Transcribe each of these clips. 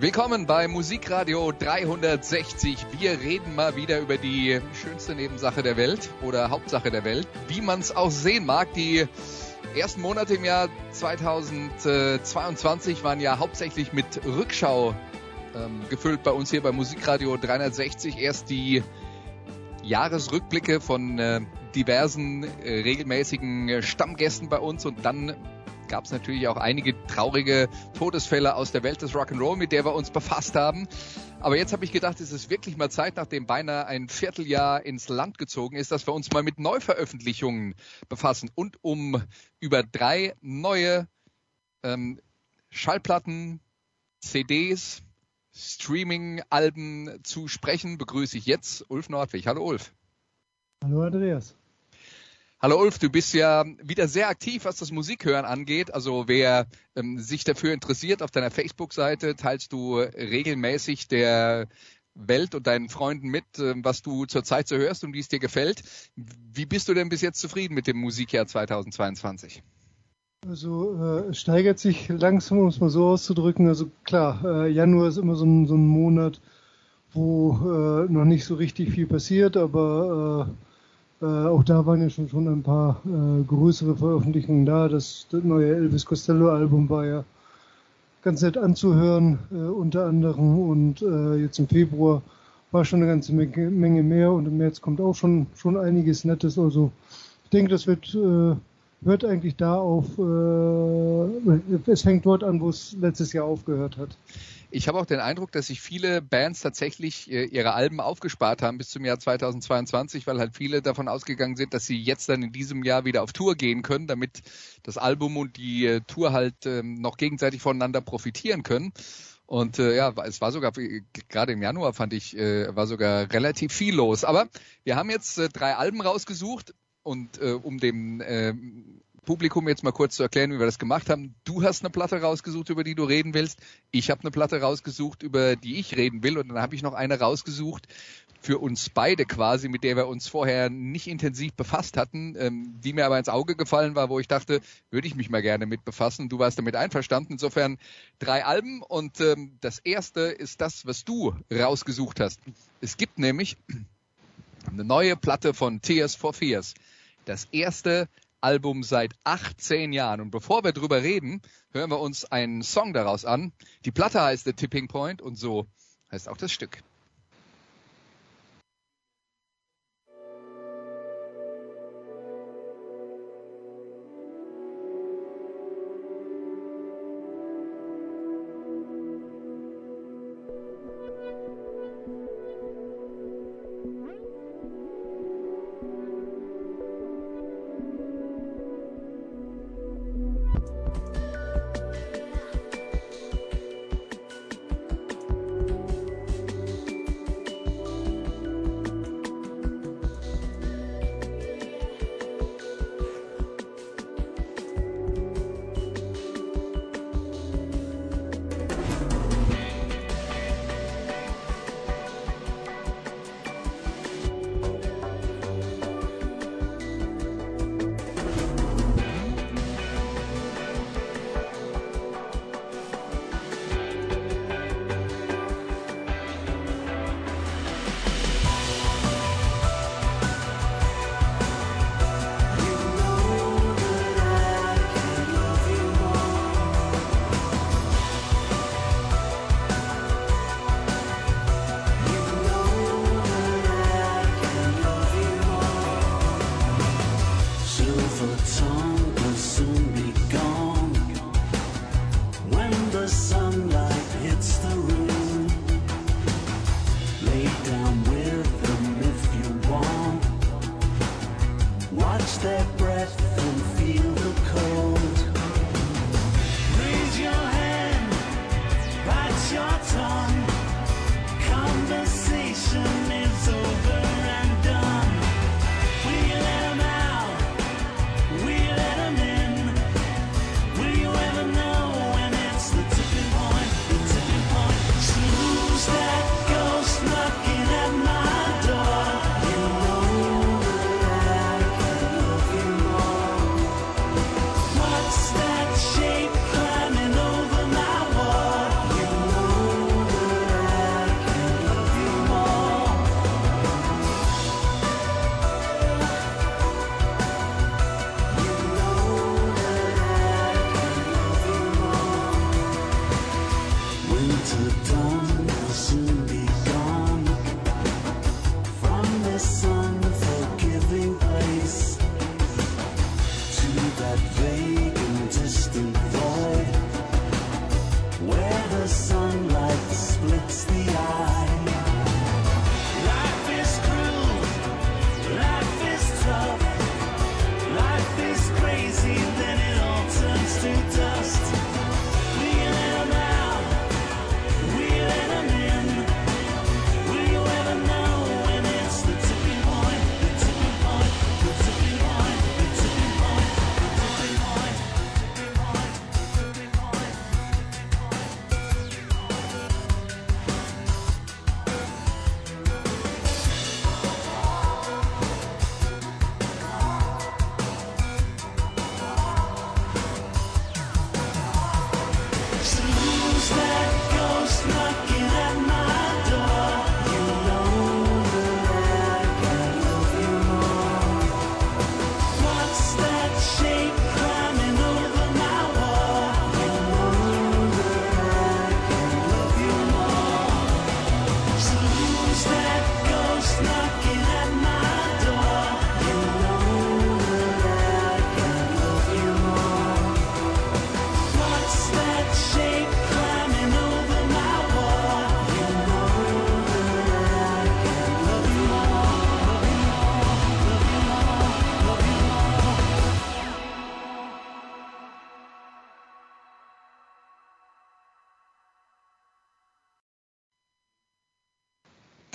Willkommen bei Musikradio 360. Wir reden mal wieder über die schönste Nebensache der Welt oder Hauptsache der Welt, wie man es auch sehen mag. Die ersten Monate im Jahr 2022 waren ja hauptsächlich mit Rückschau ähm, gefüllt bei uns hier bei Musikradio 360. Erst die Jahresrückblicke von äh, diversen äh, regelmäßigen äh, Stammgästen bei uns und dann gab es natürlich auch einige traurige Todesfälle aus der Welt des Rock'n'Roll, mit der wir uns befasst haben. Aber jetzt habe ich gedacht, es ist wirklich mal Zeit, nachdem beinahe ein Vierteljahr ins Land gezogen ist, dass wir uns mal mit Neuveröffentlichungen befassen und um über drei neue ähm, Schallplatten, CDs, Streaming-Alben zu sprechen, begrüße ich jetzt Ulf Nordwig. Hallo Ulf. Hallo Andreas. Hallo Ulf, du bist ja wieder sehr aktiv, was das Musikhören angeht. Also wer ähm, sich dafür interessiert, auf deiner Facebook-Seite teilst du regelmäßig der Welt und deinen Freunden mit, äh, was du zurzeit so hörst und wie es dir gefällt. Wie bist du denn bis jetzt zufrieden mit dem Musikjahr 2022? Also äh, steigert sich langsam, um es mal so auszudrücken. Also klar, äh, Januar ist immer so ein, so ein Monat, wo äh, noch nicht so richtig viel passiert, aber äh, äh, auch da waren ja schon, schon ein paar äh, größere Veröffentlichungen da. Das, das neue Elvis Costello-Album war ja ganz nett anzuhören, äh, unter anderem. Und äh, jetzt im Februar war schon eine ganze Menge mehr und im März kommt auch schon, schon einiges Nettes. Also ich denke, das wird, äh, hört eigentlich da auf, äh, es fängt dort an, wo es letztes Jahr aufgehört hat. Ich habe auch den Eindruck, dass sich viele Bands tatsächlich äh, ihre Alben aufgespart haben bis zum Jahr 2022, weil halt viele davon ausgegangen sind, dass sie jetzt dann in diesem Jahr wieder auf Tour gehen können, damit das Album und die äh, Tour halt ähm, noch gegenseitig voneinander profitieren können. Und äh, ja, es war sogar, gerade im Januar fand ich, äh, war sogar relativ viel los. Aber wir haben jetzt äh, drei Alben rausgesucht und äh, um dem äh, Publikum jetzt mal kurz zu erklären, wie wir das gemacht haben. Du hast eine Platte rausgesucht, über die du reden willst. Ich habe eine Platte rausgesucht, über die ich reden will. Und dann habe ich noch eine rausgesucht für uns beide quasi, mit der wir uns vorher nicht intensiv befasst hatten, ähm, die mir aber ins Auge gefallen war, wo ich dachte, würde ich mich mal gerne mit befassen. Du warst damit einverstanden. Insofern drei Alben und ähm, das erste ist das, was du rausgesucht hast. Es gibt nämlich eine neue Platte von Tears for Fears. Das erste Album seit 18 Jahren. Und bevor wir drüber reden, hören wir uns einen Song daraus an. Die Platte heißt The Tipping Point und so heißt auch das Stück. catch their breath and feel the cold.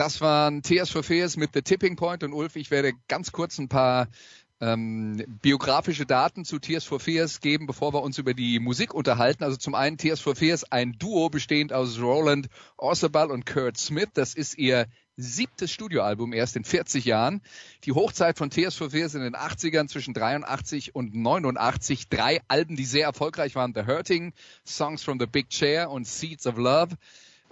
Das waren for Fears mit The Tipping Point und Ulf, ich werde ganz kurz ein paar ähm, biografische Daten zu Tears for Fears geben, bevor wir uns über die Musik unterhalten. Also zum einen Tears for Fears, ein Duo bestehend aus Roland Orsabal und Kurt Smith. Das ist ihr siebtes Studioalbum erst in 40 Jahren. Die Hochzeit von Tears for Fears in den 80ern zwischen 83 und 89. Drei Alben, die sehr erfolgreich waren. The Hurting, Songs from the Big Chair und Seeds of Love.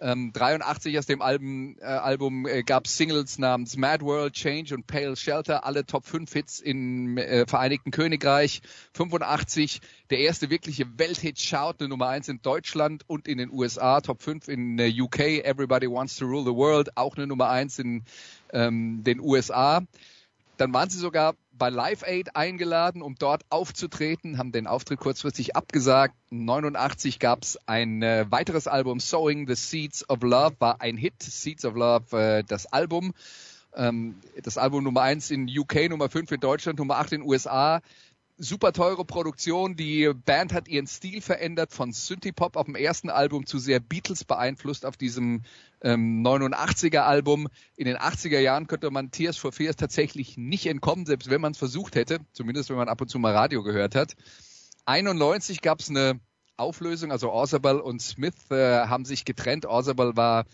Ähm, 83 aus dem Album, äh, Album äh, gab Singles namens Mad World, Change und Pale Shelter, alle Top 5 Hits im äh, Vereinigten Königreich. 85 der erste wirkliche Welthit Shout, eine Nummer 1 in Deutschland und in den USA, Top 5 in äh, UK, Everybody Wants to Rule the World, auch eine Nummer 1 in ähm, den USA. Dann waren sie sogar bei Live Aid eingeladen, um dort aufzutreten, haben den Auftritt kurzfristig abgesagt. 89 gab es ein äh, weiteres Album, Sowing the Seeds of Love, war ein Hit. Seeds of Love, äh, das Album. Ähm, das Album Nummer 1 in UK, Nummer 5 in Deutschland, Nummer 8 in den USA super teure Produktion. Die Band hat ihren Stil verändert von Synthie-Pop auf dem ersten Album zu sehr Beatles beeinflusst auf diesem ähm, 89er Album. In den 80er Jahren könnte man Tears for Fears tatsächlich nicht entkommen, selbst wenn man es versucht hätte, zumindest wenn man ab und zu mal Radio gehört hat. 91 gab es eine Auflösung, also Orzabal und Smith äh, haben sich getrennt. Orzabal war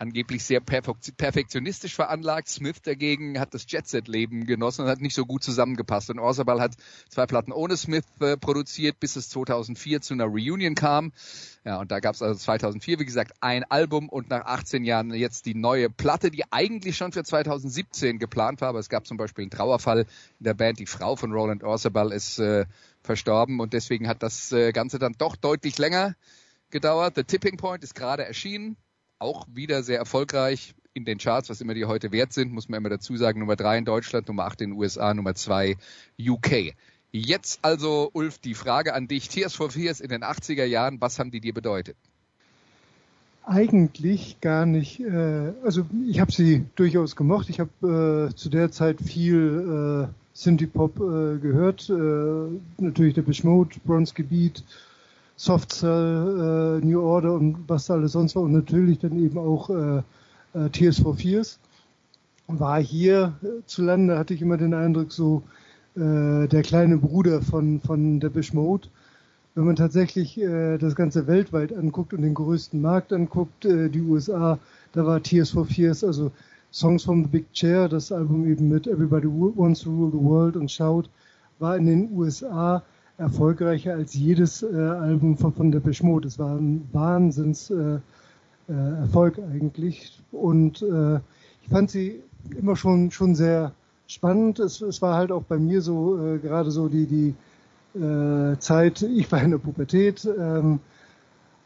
angeblich sehr perfektionistisch veranlagt. Smith dagegen hat das Jet-Set-Leben genossen und hat nicht so gut zusammengepasst. Und Orsabal hat zwei Platten ohne Smith äh, produziert, bis es 2004 zu einer Reunion kam. Ja, und da gab es also 2004, wie gesagt, ein Album und nach 18 Jahren jetzt die neue Platte, die eigentlich schon für 2017 geplant war. Aber es gab zum Beispiel einen Trauerfall in der Band. Die Frau von Roland Orsabal ist äh, verstorben und deswegen hat das äh, Ganze dann doch deutlich länger gedauert. The Tipping Point ist gerade erschienen auch wieder sehr erfolgreich in den Charts, was immer die heute wert sind, muss man immer dazu sagen. Nummer drei in Deutschland, Nummer acht in den USA, Nummer zwei UK. Jetzt also, Ulf, die Frage an dich. Tears for Fears in den 80er Jahren, was haben die dir bedeutet? Eigentlich gar nicht. Äh, also ich habe sie durchaus gemocht. Ich habe äh, zu der Zeit viel äh, Synthie-Pop äh, gehört. Äh, natürlich der Mode, Bronze Gebiet, Soft Cell, äh, New Order und was alles sonst war und natürlich dann eben auch äh, äh, Tears for Fears. War hier äh, zu Lande, hatte ich immer den Eindruck, so äh, der kleine Bruder von, von Depeche Mode. Wenn man tatsächlich äh, das Ganze weltweit anguckt und den größten Markt anguckt, äh, die USA, da war Tears for Fears, also Songs from the Big Chair, das Album eben mit Everybody Wants to Rule the World und Shout, war in den USA erfolgreicher als jedes äh, Album von, von der Mode. Es war ein Wahnsinns äh, äh, eigentlich. Und äh, ich fand sie immer schon, schon sehr spannend. Es, es war halt auch bei mir so, äh, gerade so die, die Zeit, ich war in der Pubertät, ähm,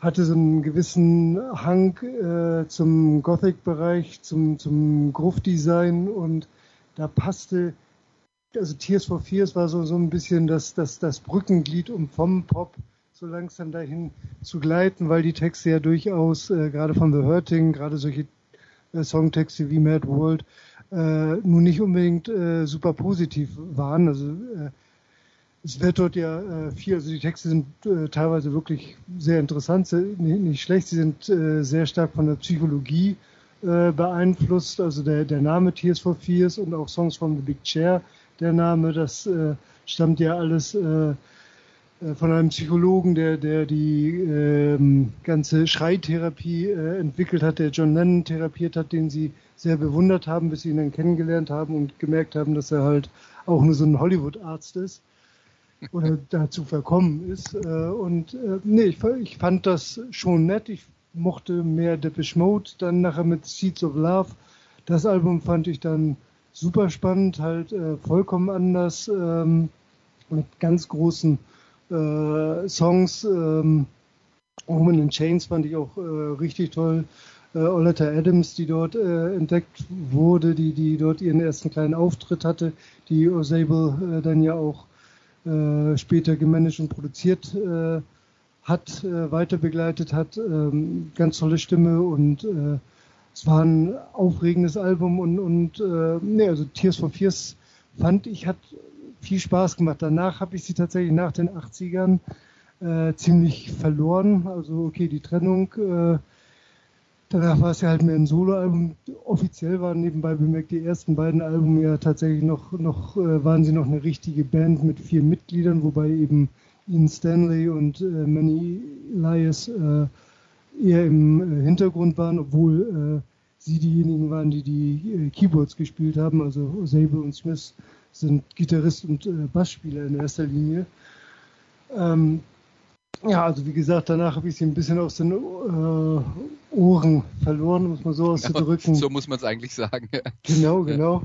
hatte so einen gewissen Hang äh, zum Gothic-Bereich, zum, zum Groove-Design und da passte, also Tears for Fears war so, so ein bisschen das, das, das Brückenglied, um vom Pop so langsam dahin zu gleiten, weil die Texte ja durchaus, äh, gerade von The Hurting, gerade solche äh, Songtexte wie Mad World, äh, nun nicht unbedingt äh, super positiv waren. Also äh, es wird dort ja äh, viel, also die Texte sind äh, teilweise wirklich sehr interessant, sehr, nicht, nicht, schlecht, sie sind äh, sehr stark von der Psychologie äh, beeinflusst, also der, der Name Tears for Fears und auch Songs from the Big Chair, der Name, das äh, stammt ja alles äh, äh von einem Psychologen, der, der die äh, ganze Schreitherapie äh, entwickelt hat, der John Lennon therapiert hat, den sie sehr bewundert haben, bis sie ihn dann kennengelernt haben und gemerkt haben, dass er halt auch nur so ein Hollywood-Arzt ist oder dazu verkommen ist. Äh, und nee, ich, ich fand das schon nett. Ich mochte mehr Depeche Mode, dann nachher mit Seeds of Love. Das Album fand ich dann super spannend, halt äh, vollkommen anders, ähm, mit ganz großen äh, Songs. Ähm, Woman in Chains fand ich auch äh, richtig toll. Äh, Oleta Adams, die dort äh, entdeckt wurde, die, die dort ihren ersten kleinen Auftritt hatte, die Osable äh, dann ja auch äh, später gemanagt und produziert hat, weiter begleitet hat. Ähm, ganz tolle Stimme und es war ein aufregendes Album und, und äh, nee, also Tears for Fears fand ich hat viel Spaß gemacht. Danach habe ich sie tatsächlich nach den 80ern äh, ziemlich verloren. Also okay, die Trennung äh, Danach war es ja halt mehr ein Soloalbum. Offiziell waren nebenbei bemerkt die ersten beiden Alben ja tatsächlich noch, noch äh, waren sie noch eine richtige Band mit vier Mitgliedern, wobei eben Ian Stanley und äh, Manny Elias äh, eher im äh, Hintergrund waren, obwohl äh, sie diejenigen waren, die die äh, Keyboards gespielt haben. Also Sable und Smith sind Gitarrist und Bassspieler in erster Linie. Ähm, ja, also wie gesagt, danach habe ich sie ein bisschen aus den äh, Ohren verloren, muss man so auszudrücken. so muss man es eigentlich sagen. Genau, genau.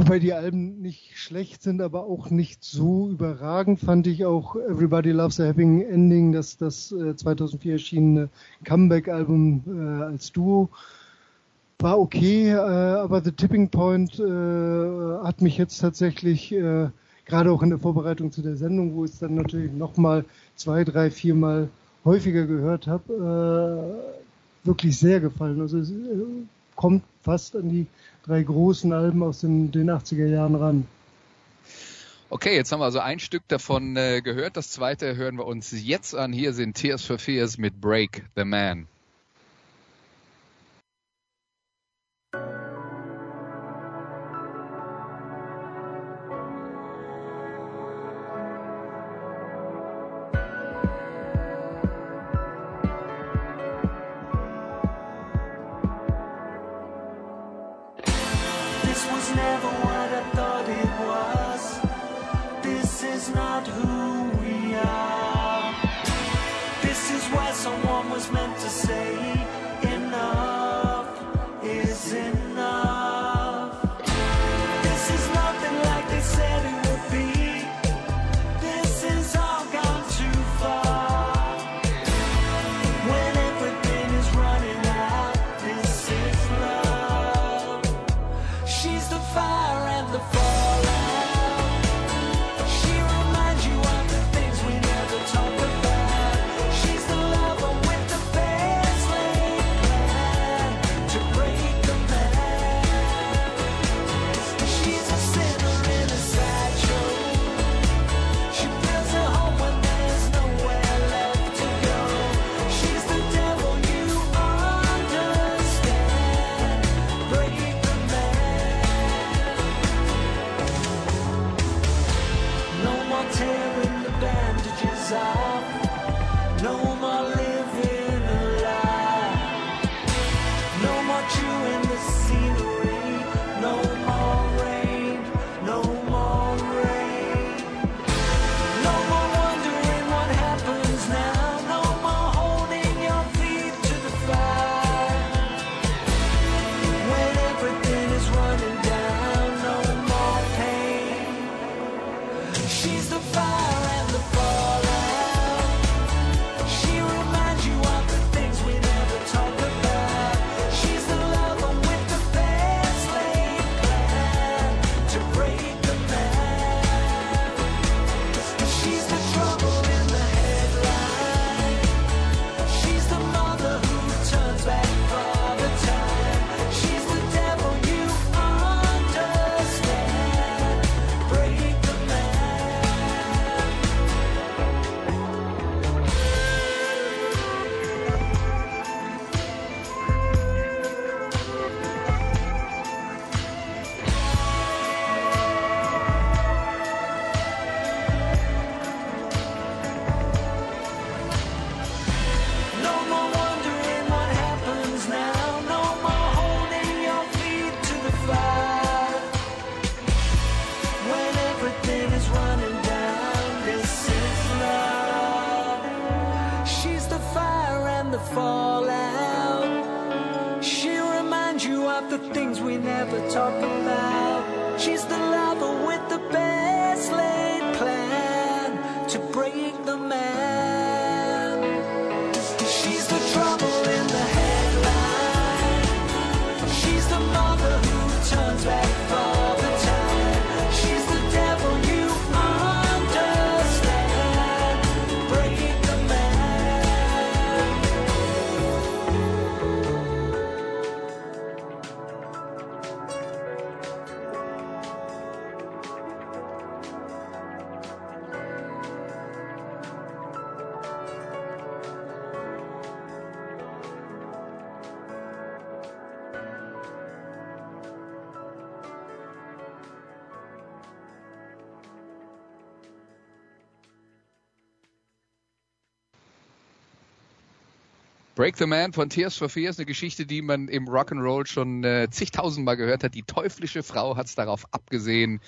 Wobei die Alben nicht schlecht sind, aber auch nicht so überragend, fand ich auch Everybody Loves a Having Ending, das, das äh, 2004 erschienene Comeback-Album äh, als Duo. War okay, äh, aber The Tipping Point äh, hat mich jetzt tatsächlich äh, gerade auch in der Vorbereitung zu der Sendung, wo ich es dann natürlich nochmal zwei, drei, viermal häufiger gehört habe, äh, wirklich sehr gefallen. Also es äh, kommt fast an die drei großen Alben aus den, den 80er Jahren ran. Okay, jetzt haben wir also ein Stück davon äh, gehört. Das zweite hören wir uns jetzt an. Hier sind Tears for Fears mit Break the Man. Break the Man von Tears for Fears, eine Geschichte, die man im Rock'n'Roll schon äh, zigtausendmal gehört hat. Die teuflische Frau hat es darauf abgesehen,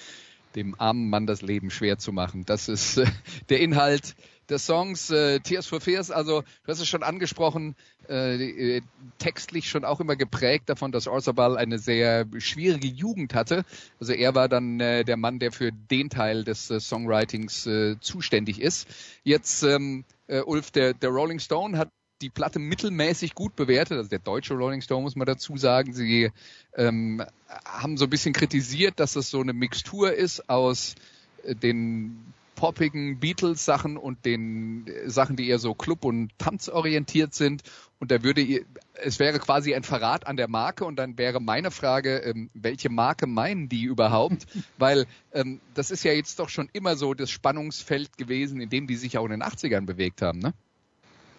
dem armen Mann das Leben schwer zu machen. Das ist äh, der Inhalt des Songs äh, Tears for Fears. Also, du hast es schon angesprochen, äh, äh, textlich schon auch immer geprägt davon, dass Orzabal eine sehr schwierige Jugend hatte. Also er war dann äh, der Mann, der für den Teil des äh, Songwritings äh, zuständig ist. Jetzt, ähm, äh, Ulf, der, der Rolling Stone hat die Platte mittelmäßig gut bewertet, also der deutsche Rolling Stone muss man dazu sagen. Sie ähm, haben so ein bisschen kritisiert, dass es so eine Mixtur ist aus äh, den poppigen Beatles-Sachen und den äh, Sachen, die eher so Club- und Tanzorientiert sind. Und da würde ihr, es wäre quasi ein Verrat an der Marke und dann wäre meine Frage, ähm, welche Marke meinen die überhaupt? Weil ähm, das ist ja jetzt doch schon immer so das Spannungsfeld gewesen, in dem die sich auch in den 80ern bewegt haben, ne?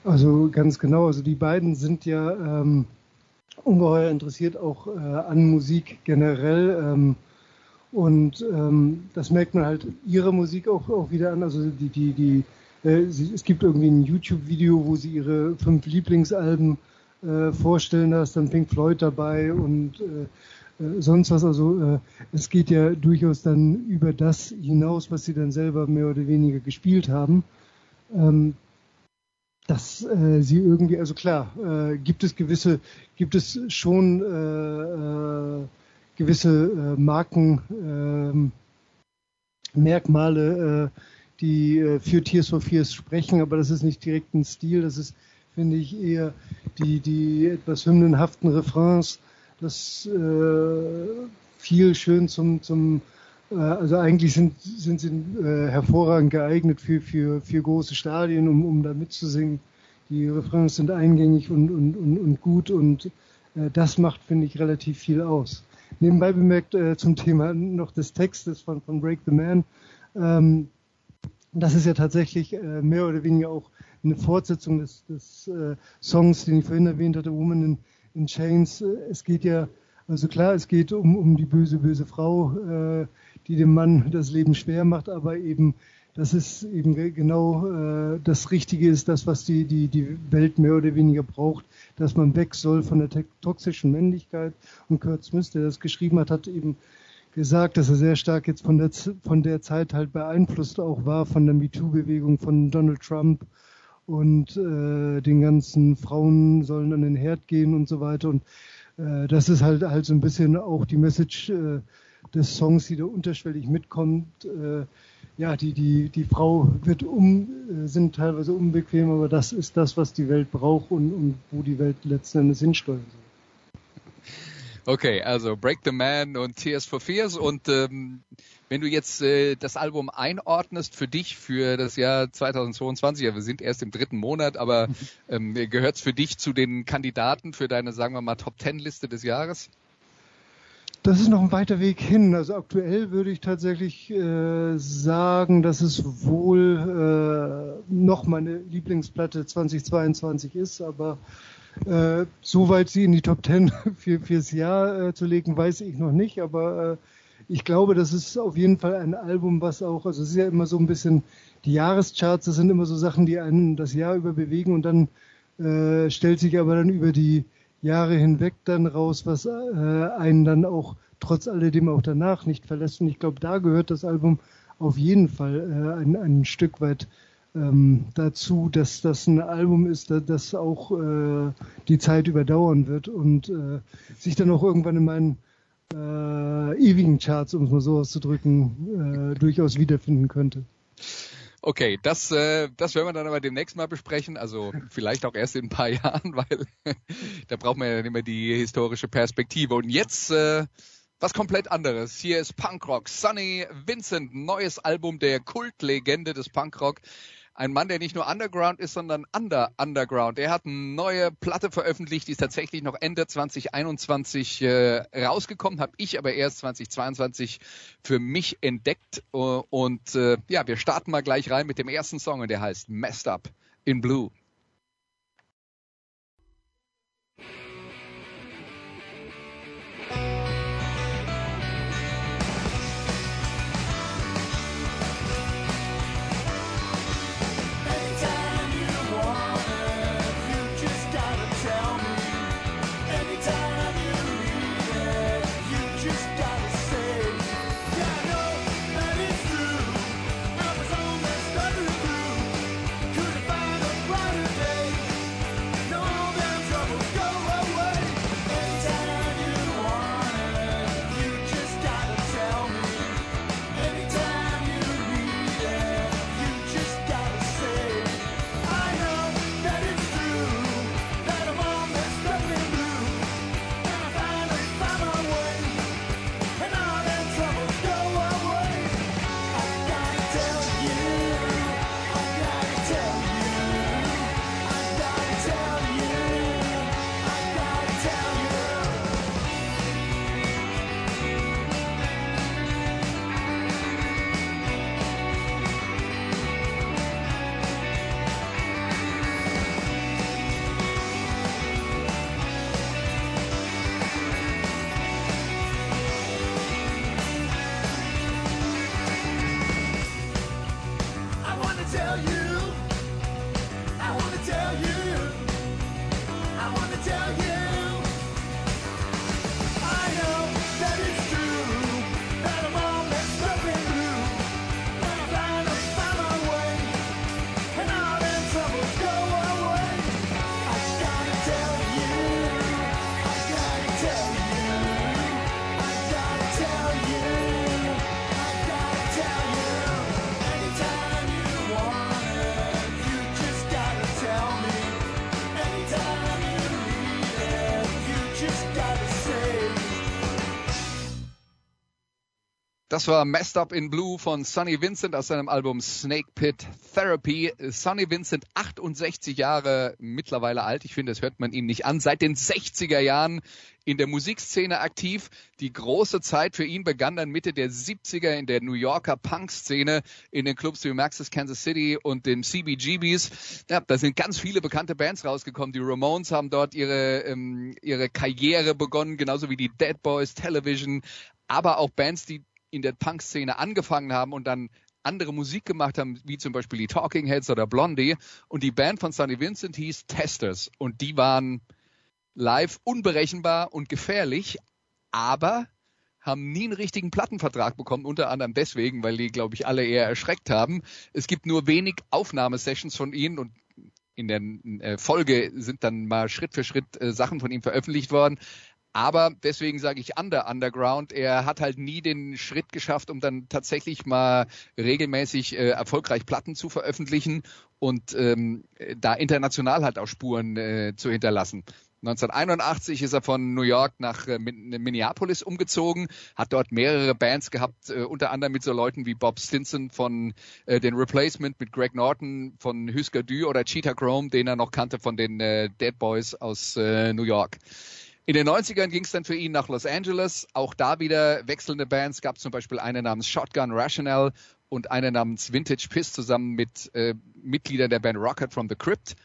Also ganz genau. Also die beiden sind ja ähm, ungeheuer interessiert auch äh, an Musik generell. Ähm, und ähm, das merkt man halt ihre Musik auch, auch wieder an. Also die, die, die, äh, sie, es gibt irgendwie ein YouTube-Video, wo sie ihre fünf Lieblingsalben äh, vorstellen. Da ist dann Pink Floyd dabei und äh, äh, sonst was. Also äh, es geht ja durchaus dann über das hinaus, was sie dann selber mehr oder weniger gespielt haben. Ähm, dass äh, sie irgendwie, also klar, äh, gibt es gewisse, gibt es schon äh, äh, gewisse äh, Marken, ähm, Merkmale, äh, die äh, für Tears for Fears sprechen, aber das ist nicht direkt ein Stil, das ist, finde ich, eher die, die etwas hymnenhaften Refrains, das äh, viel schön zum, zum äh, also eigentlich sind, sind sie äh, hervorragend geeignet für, für, für große Stadien, um, um da mitzusingen. Die Refrains sind eingängig und, und, und, und gut und äh, das macht, finde ich, relativ viel aus. Nebenbei bemerkt äh, zum Thema noch des Textes von, von Break the Man. Ähm, das ist ja tatsächlich äh, mehr oder weniger auch eine Fortsetzung des, des äh, Songs, den ich vorhin erwähnt hatte, Woman in, in Chains. Äh, Es geht ja, also klar, es geht um, um die böse, böse Frau, äh, die dem Mann das Leben schwer macht, aber eben, dass es eben ge- genau äh, das Richtige ist, das, was die, die, die Welt mehr oder weniger braucht, dass man weg soll von der toxischen Männlichkeit. Und Kurt Smith, der das geschrieben hat, hat eben gesagt, dass er sehr stark jetzt von der, von der Zeit halt beeinflusst auch war, von der MeToo-Bewegung von Donald Trump und äh, den ganzen Frauen sollen an den Herd gehen und so weiter. Und äh, das ist halt halt so ein bisschen auch die Message äh, des Songs, die da unterschwellig mitkommt. Äh, ja, die, die, die Frau wird um, äh, sind teilweise unbequem, aber das ist das, was die Welt braucht und, und wo die Welt letzten Endes hinsteuern soll. Okay, also Break the Man und Tears for Fears. Und ähm, wenn du jetzt äh, das Album einordnest für dich für das Jahr 2022, ja, wir sind erst im dritten Monat, aber ähm, gehört es für dich zu den Kandidaten für deine, sagen wir mal, Top Ten Liste des Jahres? Das ist noch ein weiter Weg hin. Also aktuell würde ich tatsächlich äh, sagen, dass es wohl äh, noch meine Lieblingsplatte 2022 ist, aber äh, so weit sie in die Top 10 für, fürs Jahr äh, zu legen, weiß ich noch nicht, aber äh, ich glaube, das ist auf jeden Fall ein Album, was auch, also es ist ja immer so ein bisschen, die Jahrescharts, das sind immer so Sachen, die einen das Jahr über bewegen. Und dann äh, stellt sich aber dann über die Jahre hinweg dann raus, was äh, einen dann auch trotz alledem auch danach nicht verlässt. Und ich glaube, da gehört das Album auf jeden Fall äh, ein, ein Stück weit ähm, dazu, dass das ein Album ist, das, das auch äh, die Zeit überdauern wird und äh, sich dann auch irgendwann in meinen äh, ewigen Charts, um es mal so auszudrücken, äh, durchaus wiederfinden könnte. Okay, das, äh, das werden wir dann aber demnächst mal besprechen. Also vielleicht auch erst in ein paar Jahren, weil da braucht man ja mehr die historische Perspektive. Und jetzt äh, was komplett anderes. Hier ist Punkrock. Sonny Vincent, neues Album der Kultlegende des Punkrock ein Mann, der nicht nur Underground ist, sondern Under Underground. Er hat eine neue Platte veröffentlicht, die ist tatsächlich noch Ende 2021 äh, rausgekommen, habe ich aber erst 2022 für mich entdeckt. Uh, und äh, ja, wir starten mal gleich rein mit dem ersten Song und der heißt Messed Up in Blue. Das war Messed Up in Blue von Sonny Vincent aus seinem Album Snake Pit Therapy. Sonny Vincent, 68 Jahre mittlerweile alt. Ich finde, das hört man ihm nicht an. Seit den 60er Jahren in der Musikszene aktiv. Die große Zeit für ihn begann dann Mitte der 70er in der New Yorker Punk-Szene in den Clubs wie Maxis Kansas City und den CBGBs. Ja, da sind ganz viele bekannte Bands rausgekommen. Die Ramones haben dort ihre, ähm, ihre Karriere begonnen, genauso wie die Dead Boys, Television, aber auch Bands, die in der Punk-Szene angefangen haben und dann andere Musik gemacht haben, wie zum Beispiel die Talking Heads oder Blondie. Und die Band von Sonny Vincent hieß Testers. Und die waren live unberechenbar und gefährlich, aber haben nie einen richtigen Plattenvertrag bekommen, unter anderem deswegen, weil die, glaube ich, alle eher erschreckt haben. Es gibt nur wenig Aufnahmesessions von ihnen und in der äh, Folge sind dann mal Schritt für Schritt äh, Sachen von ihm veröffentlicht worden. Aber deswegen sage ich Under Underground. Er hat halt nie den Schritt geschafft, um dann tatsächlich mal regelmäßig äh, erfolgreich Platten zu veröffentlichen und ähm, da international halt auch Spuren äh, zu hinterlassen. 1981 ist er von New York nach äh, Minneapolis umgezogen, hat dort mehrere Bands gehabt, äh, unter anderem mit so Leuten wie Bob Stinson von äh, den Replacement, mit Greg Norton von Husker Du oder Cheetah Chrome, den er noch kannte von den äh, Dead Boys aus äh, New York. In den 90ern ging es dann für ihn nach Los Angeles. Auch da wieder wechselnde Bands. Gab zum Beispiel eine namens Shotgun Rational und eine namens Vintage Piss zusammen mit äh, Mitgliedern der Band Rocket from the Crypt.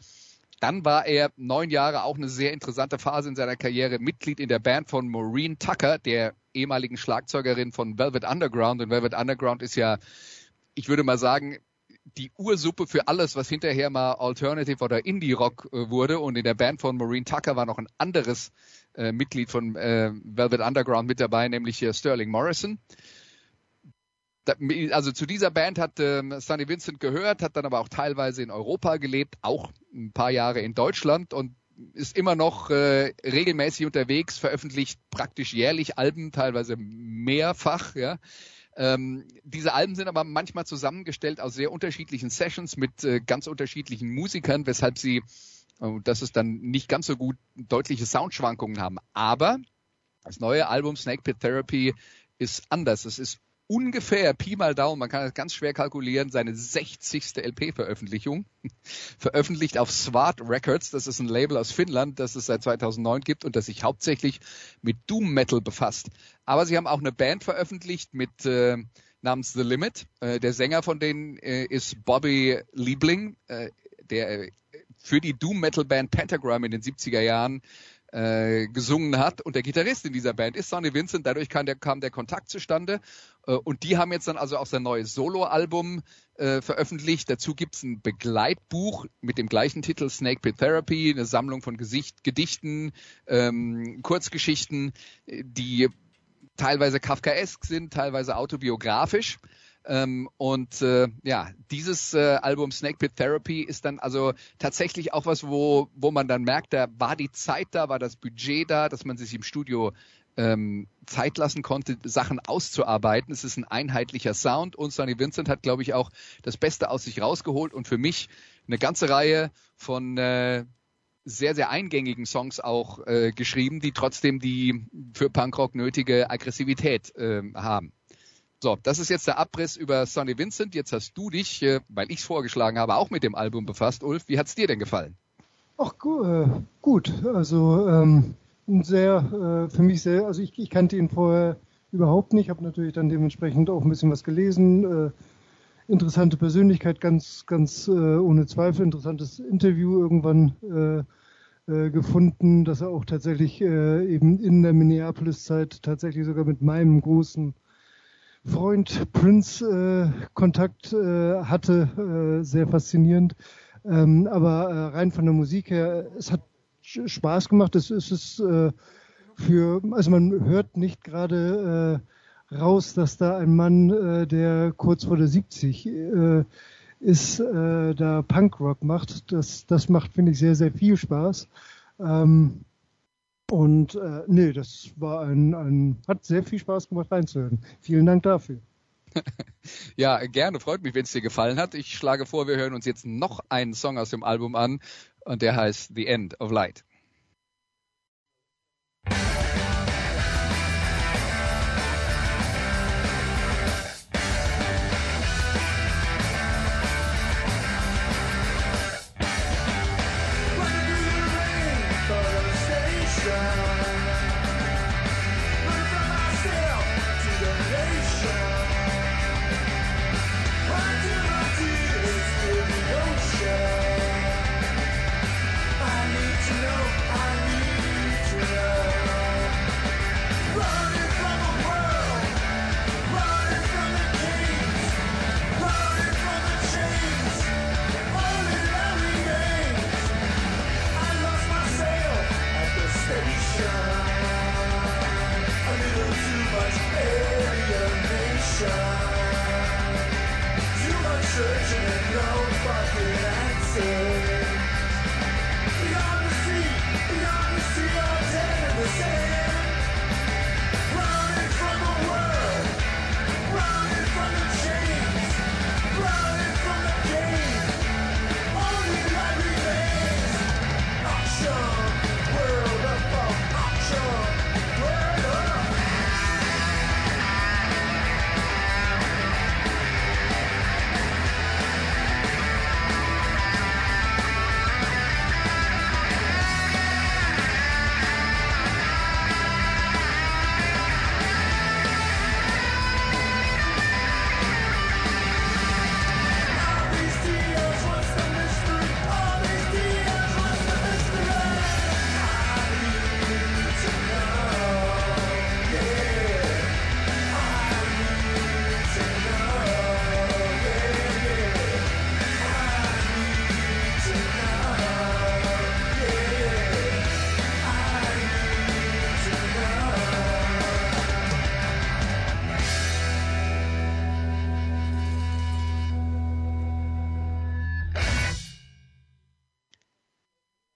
Dann war er neun Jahre auch eine sehr interessante Phase in seiner Karriere Mitglied in der Band von Maureen Tucker, der ehemaligen Schlagzeugerin von Velvet Underground. Und Velvet Underground ist ja, ich würde mal sagen, die Ursuppe für alles, was hinterher mal Alternative oder Indie Rock äh, wurde. Und in der Band von Maureen Tucker war noch ein anderes äh, Mitglied von äh, Velvet Underground mit dabei, nämlich hier Sterling Morrison. also zu dieser Band hat ähm, Sonny Vincent gehört, hat dann aber auch teilweise in Europa gelebt, auch ein paar Jahre in Deutschland und ist immer noch äh, regelmäßig unterwegs, veröffentlicht praktisch jährlich Alben, teilweise mehrfach, ja. Ähm, diese Alben sind aber manchmal zusammengestellt aus sehr unterschiedlichen Sessions mit äh, ganz unterschiedlichen Musikern, weshalb sie, äh, dass es dann nicht ganz so gut deutliche Soundschwankungen haben. Aber das neue Album Snake Pit Therapy ist anders. Es ist ungefähr Pi mal Daumen, man kann das ganz schwer kalkulieren, seine 60. LP-Veröffentlichung, veröffentlicht auf Swart Records, das ist ein Label aus Finnland, das es seit 2009 gibt und das sich hauptsächlich mit Doom Metal befasst. Aber sie haben auch eine Band veröffentlicht mit äh, namens The Limit. Äh, der Sänger von denen äh, ist Bobby Liebling, äh, der äh, für die Doom Metal Band Pentagram in den 70er Jahren äh, gesungen hat. Und der Gitarrist in dieser Band ist Sonny Vincent. Dadurch kam der, kam der Kontakt zustande. Äh, und die haben jetzt dann also auch sein neues Soloalbum äh, veröffentlicht. Dazu gibt's ein Begleitbuch mit dem gleichen Titel Snake Pit Therapy, eine Sammlung von Gesicht, Gedichten, ähm, Kurzgeschichten, die teilweise Kafkaesk sind, teilweise autobiografisch. Ähm, und äh, ja, dieses äh, Album Snake Pit Therapy ist dann also tatsächlich auch was, wo, wo man dann merkt, da war die Zeit da, war das Budget da, dass man sich im Studio ähm, Zeit lassen konnte, Sachen auszuarbeiten. Es ist ein einheitlicher Sound und Sonny Vincent hat, glaube ich, auch das Beste aus sich rausgeholt und für mich eine ganze Reihe von äh, sehr, sehr eingängigen Songs auch äh, geschrieben, die trotzdem die für Punkrock nötige Aggressivität äh, haben. So, das ist jetzt der Abriss über Sonny Vincent. Jetzt hast du dich, äh, weil ich es vorgeschlagen habe, auch mit dem Album befasst. Ulf, wie hat's dir denn gefallen? Ach äh, gut, also ähm, sehr, äh, für mich sehr, also ich, ich kannte ihn vorher überhaupt nicht, habe natürlich dann dementsprechend auch ein bisschen was gelesen. Äh, interessante Persönlichkeit, ganz, ganz äh, ohne Zweifel, interessantes Interview irgendwann äh, gefunden, dass er auch tatsächlich eben in der Minneapolis-Zeit tatsächlich sogar mit meinem großen Freund Prince äh, Kontakt äh, hatte, äh, sehr faszinierend. Ähm, aber äh, rein von der Musik her, es hat Spaß gemacht. Es, es ist äh, für, also man hört nicht gerade äh, raus, dass da ein Mann, der kurz vor der 70 äh, ist, da Punkrock macht. Das, das macht, finde ich, sehr, sehr viel Spaß. Ähm, und äh, nee, das war ein, ein, hat sehr viel Spaß gemacht reinzuhören. Vielen Dank dafür. ja, gerne, freut mich, wenn es dir gefallen hat. Ich schlage vor, wir hören uns jetzt noch einen Song aus dem Album an und der heißt The End of Light.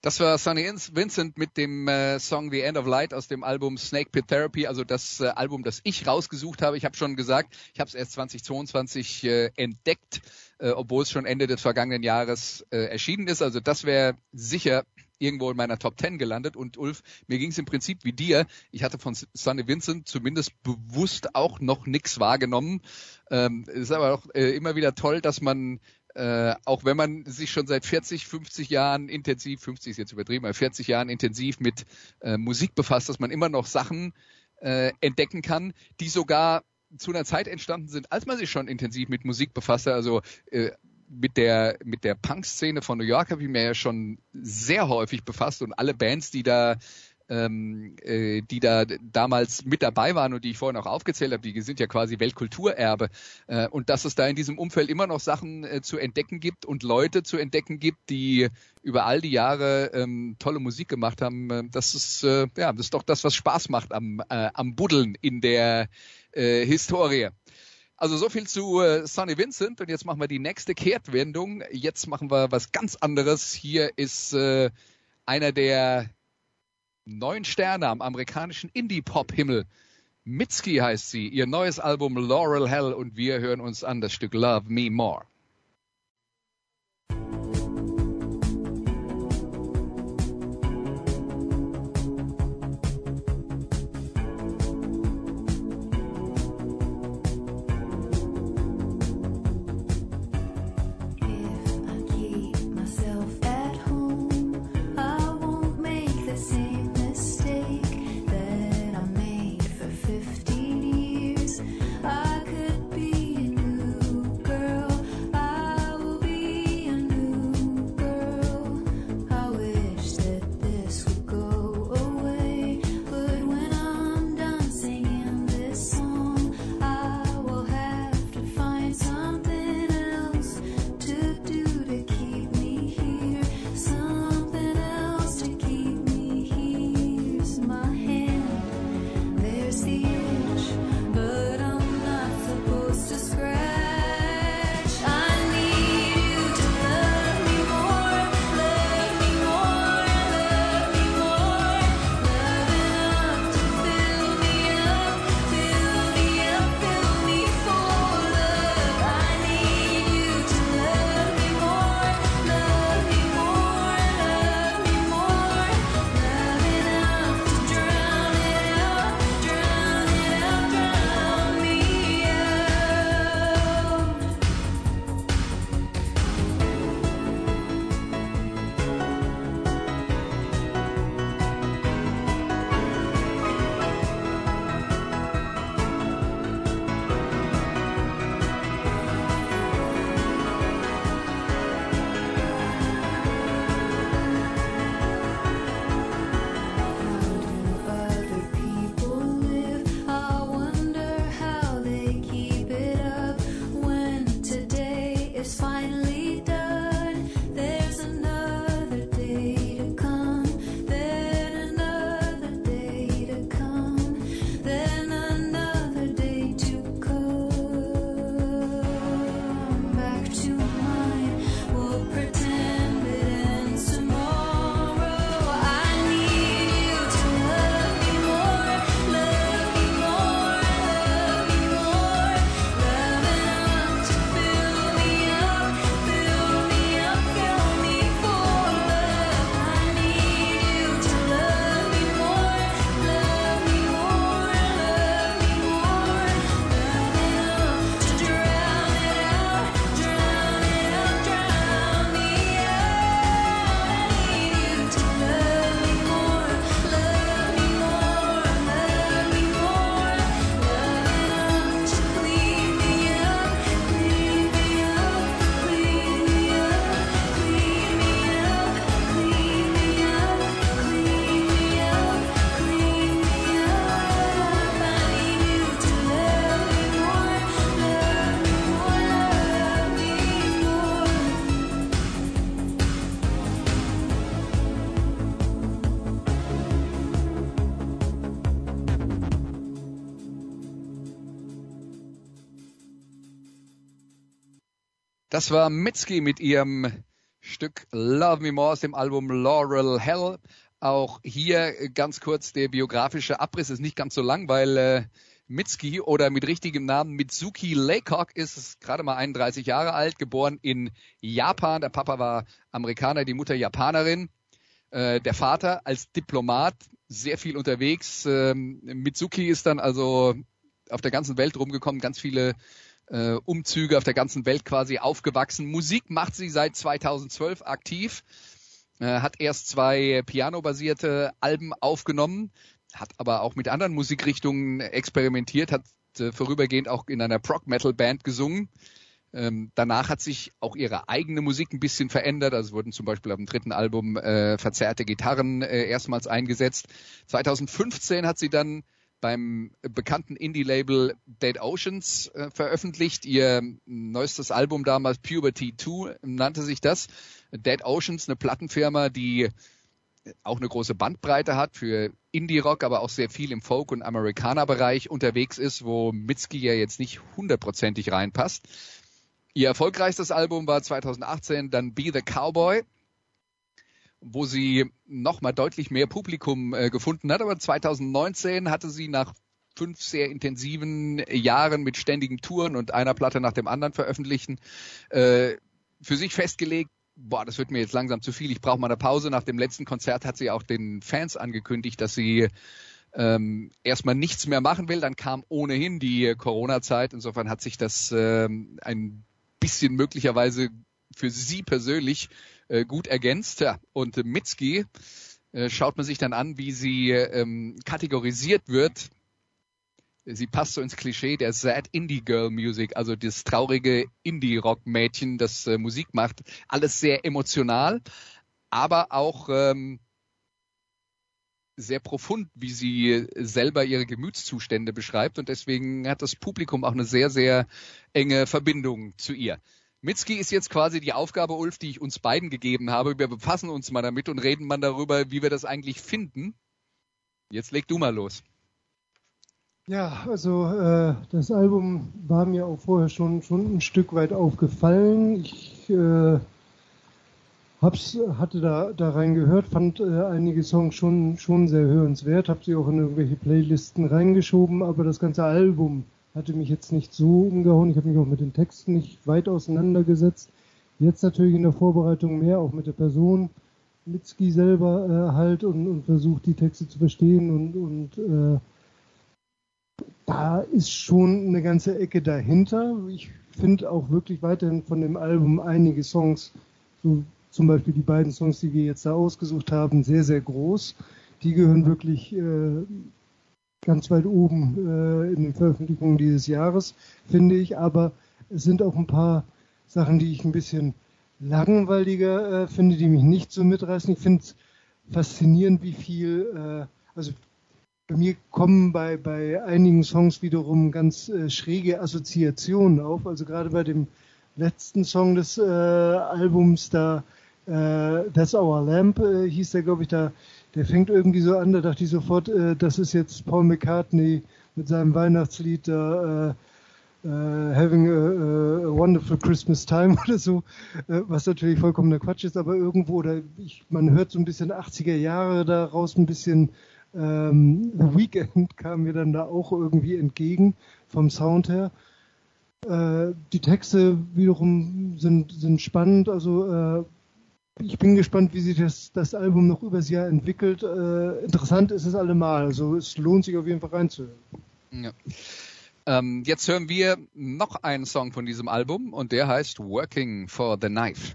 Das war Sonny Vincent mit dem äh, Song The End of Light aus dem Album Snake Pit Therapy, also das äh, Album, das ich rausgesucht habe. Ich habe schon gesagt, ich habe es erst 2022 äh, entdeckt, äh, obwohl es schon Ende des vergangenen Jahres äh, erschienen ist. Also das wäre sicher irgendwo in meiner Top 10 gelandet. Und Ulf, mir ging es im Prinzip wie dir. Ich hatte von Sonny Vincent zumindest bewusst auch noch nichts wahrgenommen. Ähm, ist aber auch äh, immer wieder toll, dass man äh, auch wenn man sich schon seit 40, 50 Jahren intensiv, 50 ist jetzt übertrieben, aber 40 Jahren intensiv mit äh, Musik befasst, dass man immer noch Sachen äh, entdecken kann, die sogar zu einer Zeit entstanden sind, als man sich schon intensiv mit Musik befasste. Also äh, mit der mit der Punk-Szene von New York habe ich mir ja schon sehr häufig befasst und alle Bands, die da ähm, äh, die da damals mit dabei waren und die ich vorhin auch aufgezählt habe, die sind ja quasi Weltkulturerbe. Äh, und dass es da in diesem Umfeld immer noch Sachen äh, zu entdecken gibt und Leute zu entdecken gibt, die über all die Jahre ähm, tolle Musik gemacht haben, äh, das ist äh, ja das ist doch das, was Spaß macht am, äh, am Buddeln in der äh, Historie. Also so viel zu äh, Sonny Vincent und jetzt machen wir die nächste Kehrtwendung. Jetzt machen wir was ganz anderes. Hier ist äh, einer der neun Sterne am amerikanischen Indie-Pop-Himmel. Mitski heißt sie, ihr neues Album Laurel Hell und wir hören uns an das Stück Love Me More. Das war Mitski mit ihrem Stück Love Me More aus dem Album Laurel Hell. Auch hier ganz kurz der biografische Abriss ist nicht ganz so lang, weil äh, Mitski oder mit richtigem Namen Mitsuki Laycock ist gerade mal 31 Jahre alt, geboren in Japan. Der Papa war Amerikaner, die Mutter Japanerin. Äh, der Vater als Diplomat sehr viel unterwegs. Ähm, Mitsuki ist dann also auf der ganzen Welt rumgekommen, ganz viele äh, Umzüge auf der ganzen Welt quasi aufgewachsen. Musik macht sie seit 2012 aktiv, äh, hat erst zwei piano-basierte Alben aufgenommen, hat aber auch mit anderen Musikrichtungen experimentiert, hat äh, vorübergehend auch in einer Prog-Metal-Band gesungen. Ähm, danach hat sich auch ihre eigene Musik ein bisschen verändert. Also wurden zum Beispiel auf dem dritten Album äh, verzerrte Gitarren äh, erstmals eingesetzt. 2015 hat sie dann beim bekannten Indie-Label Dead Oceans äh, veröffentlicht. Ihr neuestes Album damals, Puberty 2, nannte sich das. Dead Oceans, eine Plattenfirma, die auch eine große Bandbreite hat für Indie-Rock, aber auch sehr viel im Folk- und Amerikaner-Bereich unterwegs ist, wo Mitski ja jetzt nicht hundertprozentig reinpasst. Ihr erfolgreichstes Album war 2018 dann Be the Cowboy wo sie nochmal deutlich mehr Publikum äh, gefunden hat. Aber 2019 hatte sie nach fünf sehr intensiven Jahren mit ständigen Touren und einer Platte nach dem anderen veröffentlichen, äh, für sich festgelegt, boah, das wird mir jetzt langsam zu viel, ich brauche mal eine Pause. Nach dem letzten Konzert hat sie auch den Fans angekündigt, dass sie ähm, erstmal nichts mehr machen will. Dann kam ohnehin die Corona-Zeit. Insofern hat sich das ähm, ein bisschen möglicherweise für sie persönlich äh, gut ergänzt. Ja, und äh, Mitski äh, schaut man sich dann an, wie sie ähm, kategorisiert wird. Sie passt so ins Klischee der Sad Indie Girl Music, also das traurige Indie-Rock-Mädchen, das äh, Musik macht. Alles sehr emotional, aber auch ähm, sehr profund, wie sie selber ihre Gemütszustände beschreibt. Und deswegen hat das Publikum auch eine sehr, sehr enge Verbindung zu ihr. Mitski ist jetzt quasi die Aufgabe, Ulf, die ich uns beiden gegeben habe. Wir befassen uns mal damit und reden mal darüber, wie wir das eigentlich finden. Jetzt leg du mal los. Ja, also äh, das Album war mir auch vorher schon, schon ein Stück weit aufgefallen. Ich äh, hab's, hatte da, da reingehört, fand äh, einige Songs schon, schon sehr hörenswert, habe sie auch in irgendwelche Playlisten reingeschoben, aber das ganze Album hatte mich jetzt nicht so umgehauen. Ich habe mich auch mit den Texten nicht weit auseinandergesetzt. Jetzt natürlich in der Vorbereitung mehr, auch mit der Person Mitski selber äh, halt und, und versucht die Texte zu verstehen und, und äh, da ist schon eine ganze Ecke dahinter. Ich finde auch wirklich weiterhin von dem Album einige Songs, so zum Beispiel die beiden Songs, die wir jetzt da ausgesucht haben, sehr, sehr groß. Die gehören wirklich äh, ganz weit oben äh, in den Veröffentlichungen dieses Jahres, finde ich. Aber es sind auch ein paar Sachen, die ich ein bisschen langweiliger äh, finde, die mich nicht so mitreißen. Ich finde es faszinierend, wie viel, äh, also bei mir kommen bei, bei einigen Songs wiederum ganz äh, schräge Assoziationen auf. Also gerade bei dem letzten Song des äh, Albums, da äh, That's Our Lamp hieß der, glaube ich, da der fängt irgendwie so an, da dachte ich sofort, äh, das ist jetzt Paul McCartney mit seinem Weihnachtslied da, äh, Uh, having a, a, wonderful Christmas time oder so, uh, was natürlich vollkommener Quatsch ist, aber irgendwo, oder ich, man hört so ein bisschen 80er Jahre daraus, ein bisschen ähm, The Weekend kam mir dann da auch irgendwie entgegen vom Sound her. Äh, die Texte wiederum sind, sind spannend, also ich bin gespannt, wie sich das, das Album noch übers Jahr entwickelt. Äh, interessant ist es allemal. Also es lohnt sich auf jeden Fall reinzuhören. Ja. Ähm, jetzt hören wir noch einen Song von diesem Album und der heißt Working for the Knife.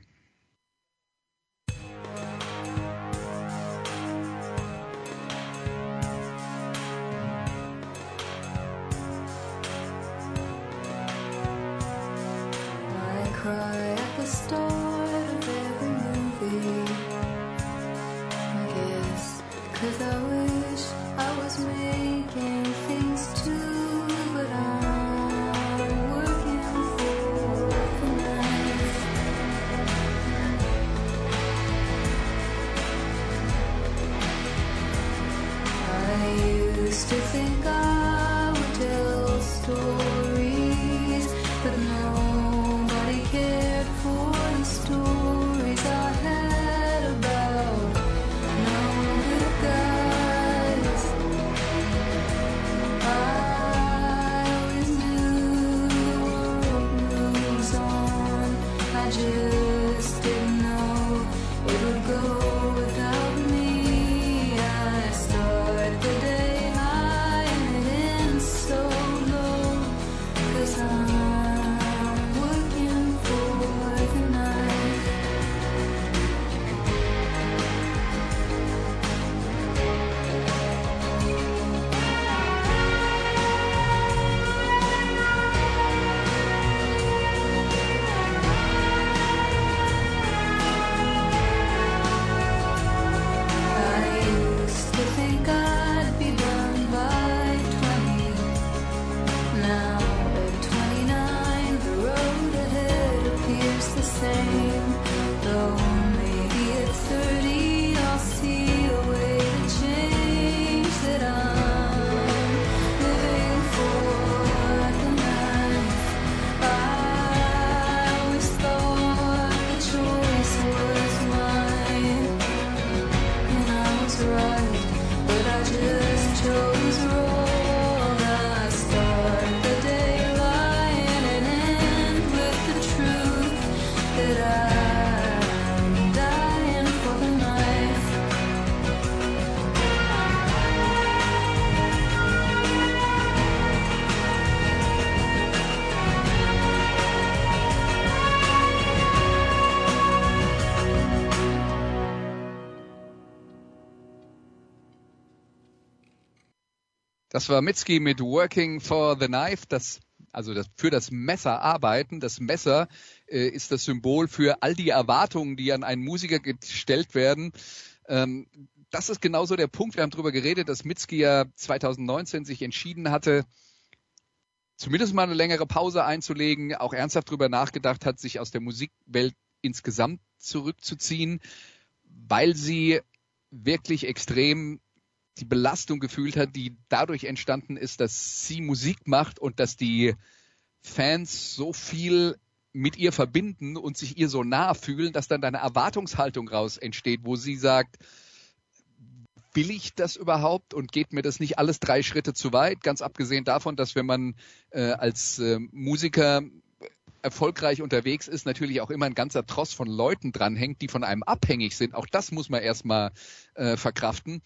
Das war Mitski mit Working for the Knife, das also das, für das Messer arbeiten. Das Messer äh, ist das Symbol für all die Erwartungen, die an einen Musiker gestellt werden. Ähm, das ist genauso der Punkt. Wir haben darüber geredet, dass Mitski ja 2019 sich entschieden hatte, zumindest mal eine längere Pause einzulegen, auch ernsthaft darüber nachgedacht hat, sich aus der Musikwelt insgesamt zurückzuziehen, weil sie wirklich extrem die Belastung gefühlt hat, die dadurch entstanden ist, dass sie Musik macht und dass die Fans so viel mit ihr verbinden und sich ihr so nah fühlen, dass dann eine Erwartungshaltung raus entsteht, wo sie sagt, will ich das überhaupt und geht mir das nicht alles drei Schritte zu weit? Ganz abgesehen davon, dass wenn man äh, als äh, Musiker erfolgreich unterwegs ist, natürlich auch immer ein ganzer Tross von Leuten dranhängt, die von einem abhängig sind. Auch das muss man erstmal äh, verkraften.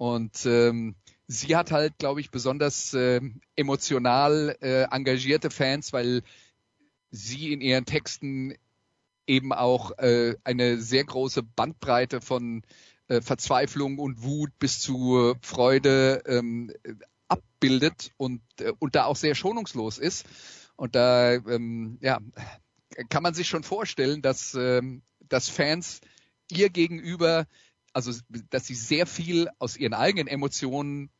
Und ähm, sie hat halt, glaube ich, besonders äh, emotional äh, engagierte Fans, weil sie in ihren Texten eben auch äh, eine sehr große Bandbreite von äh, Verzweiflung und Wut bis zu Freude ähm, abbildet und, äh, und da auch sehr schonungslos ist. Und da ähm, ja, kann man sich schon vorstellen, dass, ähm, dass Fans ihr gegenüber also dass sie sehr viel aus ihren eigenen Emotionen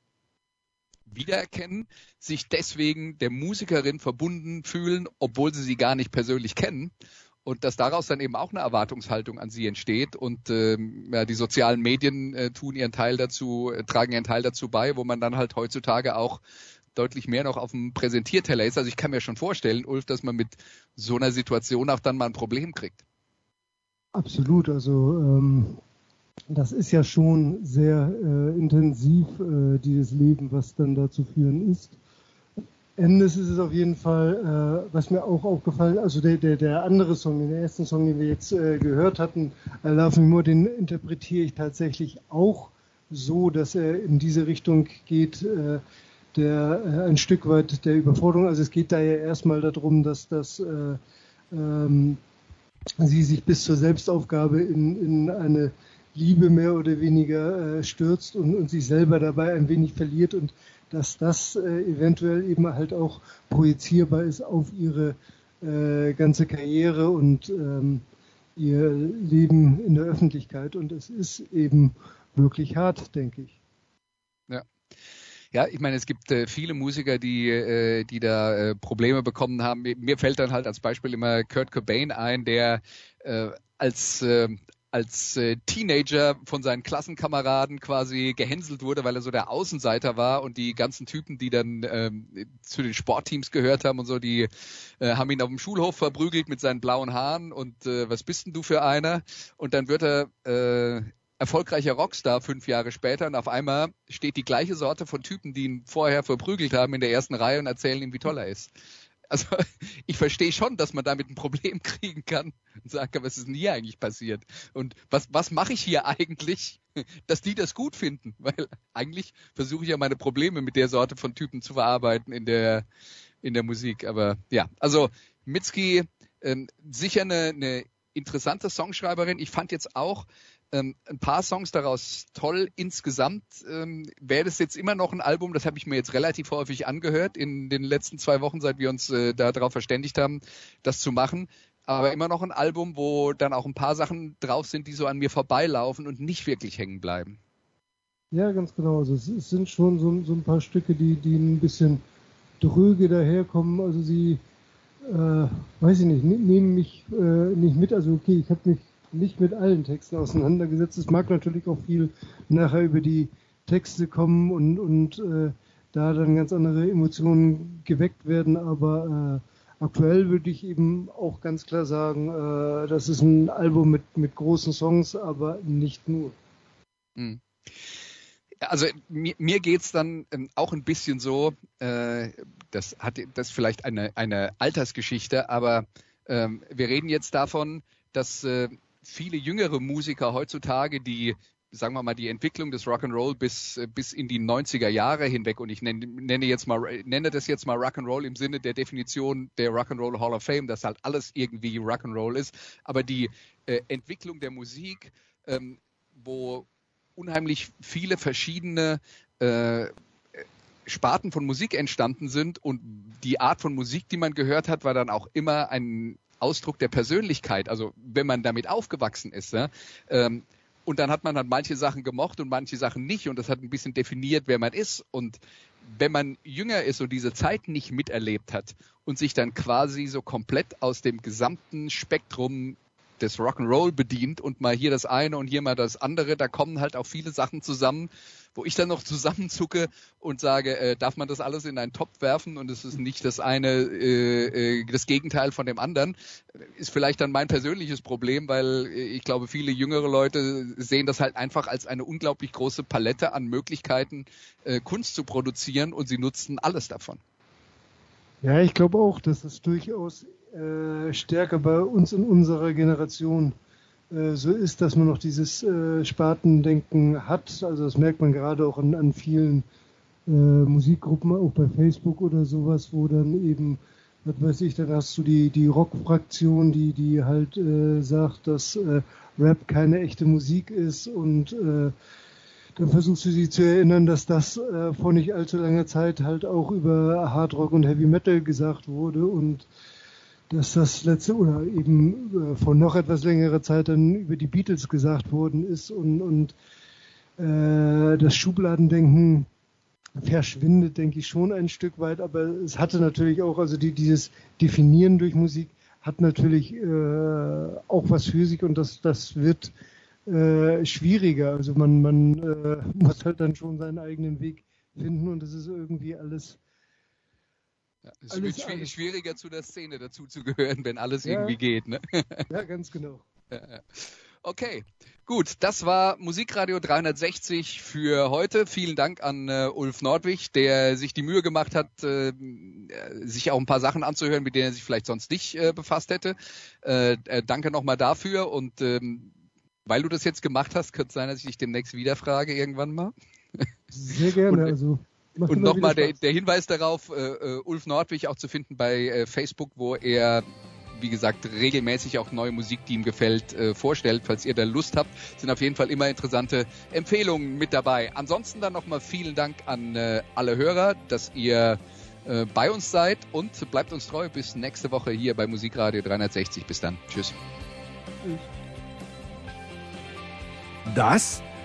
wiedererkennen, sich deswegen der Musikerin verbunden fühlen, obwohl sie sie gar nicht persönlich kennen und dass daraus dann eben auch eine Erwartungshaltung an sie entsteht und ähm, ja, die sozialen Medien äh, tun ihren Teil dazu, äh, tragen ihren Teil dazu bei, wo man dann halt heutzutage auch deutlich mehr noch auf dem Präsentierteller ist. Also ich kann mir schon vorstellen, Ulf, dass man mit so einer Situation auch dann mal ein Problem kriegt. Absolut, also ähm, das ist ja schon sehr äh, intensiv, äh, dieses Leben, was dann da zu führen ist. Endes ist es auf jeden Fall, äh, was mir auch aufgefallen, also der, der, der andere Song, den ersten Song, den wir jetzt äh, gehört hatten, I Love Me More, den interpretiere ich tatsächlich auch so, dass er in diese Richtung geht, äh, der äh, ein Stück weit der Überforderung, also es geht da ja erstmal darum, dass das äh, ähm, sie sich bis zur Selbstaufgabe in, in eine Liebe mehr oder weniger äh, stürzt und, und sich selber dabei ein wenig verliert und dass das äh, eventuell eben halt auch projizierbar ist auf ihre äh, ganze Karriere und ähm, ihr Leben in der Öffentlichkeit. Und es ist eben wirklich hart, denke ich. Ja. Ja, ich meine, es gibt äh, viele Musiker, die, äh, die da äh, Probleme bekommen haben. Mir fällt dann halt als Beispiel immer Kurt Cobain ein, der äh, als äh, als äh, Teenager von seinen Klassenkameraden quasi gehänselt wurde, weil er so der Außenseiter war und die ganzen Typen, die dann ähm, zu den Sportteams gehört haben und so, die äh, haben ihn auf dem Schulhof verprügelt mit seinen blauen Haaren und äh, was bist denn du für einer? Und dann wird er äh, erfolgreicher Rockstar fünf Jahre später und auf einmal steht die gleiche Sorte von Typen, die ihn vorher verprügelt haben in der ersten Reihe und erzählen ihm, wie toll er ist. Also ich verstehe schon, dass man damit ein Problem kriegen kann und sagt, was ist denn hier eigentlich passiert? Und was, was mache ich hier eigentlich, dass die das gut finden? Weil eigentlich versuche ich ja meine Probleme mit der Sorte von Typen zu verarbeiten in der, in der Musik. Aber ja, also Mitski, ähm, sicher eine, eine interessante Songschreiberin. Ich fand jetzt auch, ähm, ein paar Songs daraus toll. Insgesamt ähm, wäre das jetzt immer noch ein Album, das habe ich mir jetzt relativ häufig angehört in den letzten zwei Wochen, seit wir uns äh, darauf verständigt haben, das zu machen. Aber immer noch ein Album, wo dann auch ein paar Sachen drauf sind, die so an mir vorbeilaufen und nicht wirklich hängen bleiben. Ja, ganz genau. Also es, sind schon so, so, ein paar Stücke, die, die ein bisschen dröge daherkommen. Also sie, äh, weiß ich nicht, nehmen mich äh, nicht mit. Also okay, ich habe mich nicht mit allen Texten auseinandergesetzt. Es mag natürlich auch viel nachher über die Texte kommen und, und äh, da dann ganz andere Emotionen geweckt werden, aber äh, aktuell würde ich eben auch ganz klar sagen, äh, das ist ein Album mit, mit großen Songs, aber nicht nur. Mhm. Also mir, mir geht's dann ähm, auch ein bisschen so, äh, das hat das vielleicht eine, eine Altersgeschichte, aber ähm, wir reden jetzt davon, dass äh, viele jüngere Musiker heutzutage, die sagen wir mal, die Entwicklung des Rock'n'Roll bis, bis in die 90er Jahre hinweg und ich nenne, nenne jetzt mal, nenne das jetzt mal Rock'n'Roll im Sinne der Definition der Rock'n'Roll Hall of Fame, dass halt alles irgendwie Rock'n'Roll ist, aber die äh, Entwicklung der Musik, ähm, wo unheimlich viele verschiedene äh, Sparten von Musik entstanden sind und die Art von Musik, die man gehört hat, war dann auch immer ein Ausdruck der Persönlichkeit. Also wenn man damit aufgewachsen ist. Ja, ähm, und dann hat man halt manche Sachen gemocht und manche Sachen nicht und das hat ein bisschen definiert, wer man ist. Und wenn man jünger ist und diese Zeit nicht miterlebt hat und sich dann quasi so komplett aus dem gesamten Spektrum des Rock'n'Roll bedient und mal hier das eine und hier mal das andere, da kommen halt auch viele Sachen zusammen, wo ich dann noch zusammenzucke und sage, äh, darf man das alles in einen Topf werfen? Und es ist nicht das eine, äh, äh, das Gegenteil von dem anderen, ist vielleicht dann mein persönliches Problem, weil äh, ich glaube, viele jüngere Leute sehen das halt einfach als eine unglaublich große Palette an Möglichkeiten, äh, Kunst zu produzieren und sie nutzen alles davon. Ja, ich glaube auch, dass es durchaus äh, stärker bei uns in unserer Generation äh, so ist, dass man noch dieses äh, Spartendenken hat. Also das merkt man gerade auch an, an vielen äh, Musikgruppen, auch bei Facebook oder sowas, wo dann eben, was weiß ich, dann hast du die, die Rock-Fraktion, die, die halt sagt, dass Rap keine echte Musik ist und dann versuchst du sie zu erinnern, dass das vor nicht allzu langer Zeit halt auch über Hard Rock und Heavy Metal gesagt wurde und dass das letzte oder eben äh, vor noch etwas längerer Zeit dann über die Beatles gesagt worden ist und, und äh, das Schubladendenken verschwindet, denke ich schon ein Stück weit, aber es hatte natürlich auch, also die, dieses Definieren durch Musik hat natürlich äh, auch was für sich und das, das wird äh, schwieriger. Also man, man äh, muss halt dann schon seinen eigenen Weg finden und das ist irgendwie alles ja, es alles, wird alles. schwieriger zu der Szene dazu zu gehören, wenn alles ja. irgendwie geht. Ne? Ja, ganz genau. Okay, gut. Das war Musikradio 360 für heute. Vielen Dank an äh, Ulf Nordwig, der sich die Mühe gemacht hat, äh, sich auch ein paar Sachen anzuhören, mit denen er sich vielleicht sonst nicht äh, befasst hätte. Äh, äh, danke nochmal dafür und ähm, weil du das jetzt gemacht hast, könnte es sein, dass ich dich demnächst wieder frage irgendwann mal. Sehr gerne. Und, also und nochmal der, der, Hinweis darauf, äh, äh, Ulf Nordwig auch zu finden bei äh, Facebook, wo er wie gesagt, regelmäßig auch neue Musik, die ihm gefällt, äh, vorstellt. Falls ihr da Lust habt, sind auf jeden Fall immer interessante Empfehlungen mit dabei. Ansonsten dann nochmal vielen Dank an äh, alle Hörer, dass ihr äh, bei uns seid und bleibt uns treu bis nächste Woche hier bei Musikradio 360. Bis dann. Tschüss. Das